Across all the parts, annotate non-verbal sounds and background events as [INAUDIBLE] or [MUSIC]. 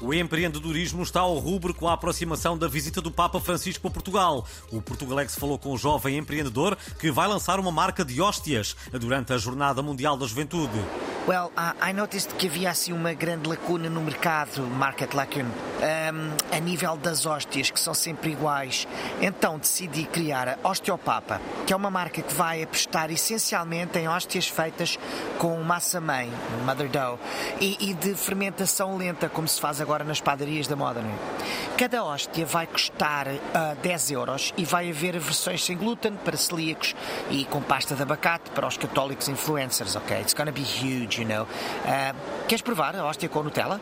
O empreendedorismo está ao rubro com a aproximação da visita do Papa Francisco a Portugal. O Portugalex falou com o jovem empreendedor que vai lançar uma marca de hóstias durante a Jornada Mundial da Juventude. Well, I noticed que havia assim uma grande lacuna no mercado, market lacune, um, a nível das hóstias, que são sempre iguais. Então decidi criar a Osteopapa, que é uma marca que vai apostar essencialmente em hóstias feitas com massa-mãe, mother dough, e, e, de fermentação lenta, como se faz agora nas padarias da moda. É? Cada hóstia vai custar uh, 10 euros e vai haver versões sem glúten para celíacos e com pasta de abacate para os católicos influencers, ok? It's gonna be huge you know. Uh, queres provar a hóstia com Nutella?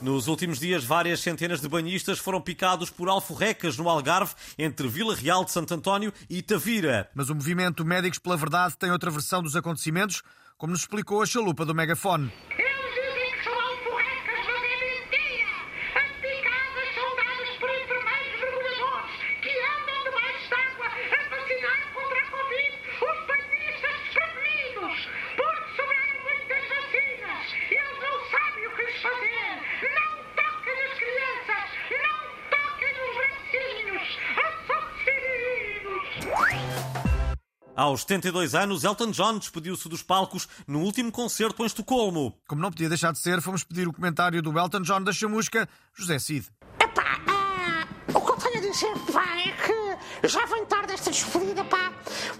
Nos últimos dias, várias centenas de banhistas foram picados por alforrecas no Algarve, entre Vila Real de Santo António e Tavira. Mas o movimento Médicos pela Verdade tem outra versão dos acontecimentos, como nos explicou a chalupa do megafone. Aos 72 anos, Elton John despediu-se dos palcos no último concerto em Estocolmo. Como não podia deixar de ser, fomos pedir o comentário do Elton John da chamusca, José Cid. Epá, ah, o que eu tenho a dizer, pá, é que já vem tarde esta despedida, pá,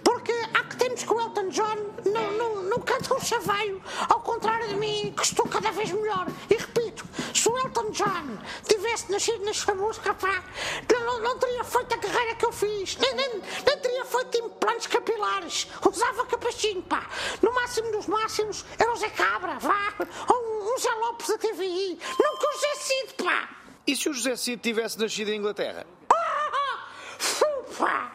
porque há que temos que o Elton John não, não, não canta um chaveio, ao contrário de mim, que estou cada vez melhor. E repito, se o Elton John tivesse nascido na chamusca, pá, não, não teria feito a carreira que eu fiz, nem, nem, nem teria feito implantes capilares, usava capachinho, pá. No máximo dos máximos era o Zé Cabra, vá, ou um Zé Lopes da TVI, nunca o José Cid, pá. E se o José Cid tivesse nascido em Inglaterra? Ah, pá,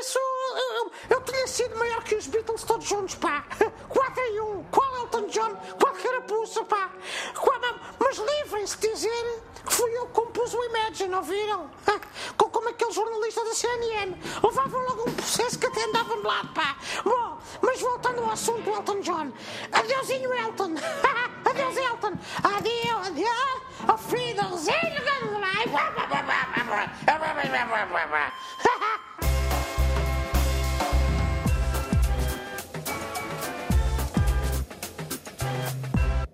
isso eu, eu tinha sido maior que os Beatles todos juntos, pá. [LAUGHS] 4 em 1, qual Elton John, qual carapuça, pá. Mas livrem-se de dizer que fui eu que compus o Imagine, ouviram? Com como aquele jornalista da CNN. Levavam logo um processo que até andava de lado, pá. Bom, mas voltando ao assunto Elton John. Adeusinho, Elton. [LAUGHS] Adeus, Elton. Adeus, adeus. Auf Wiedersehen,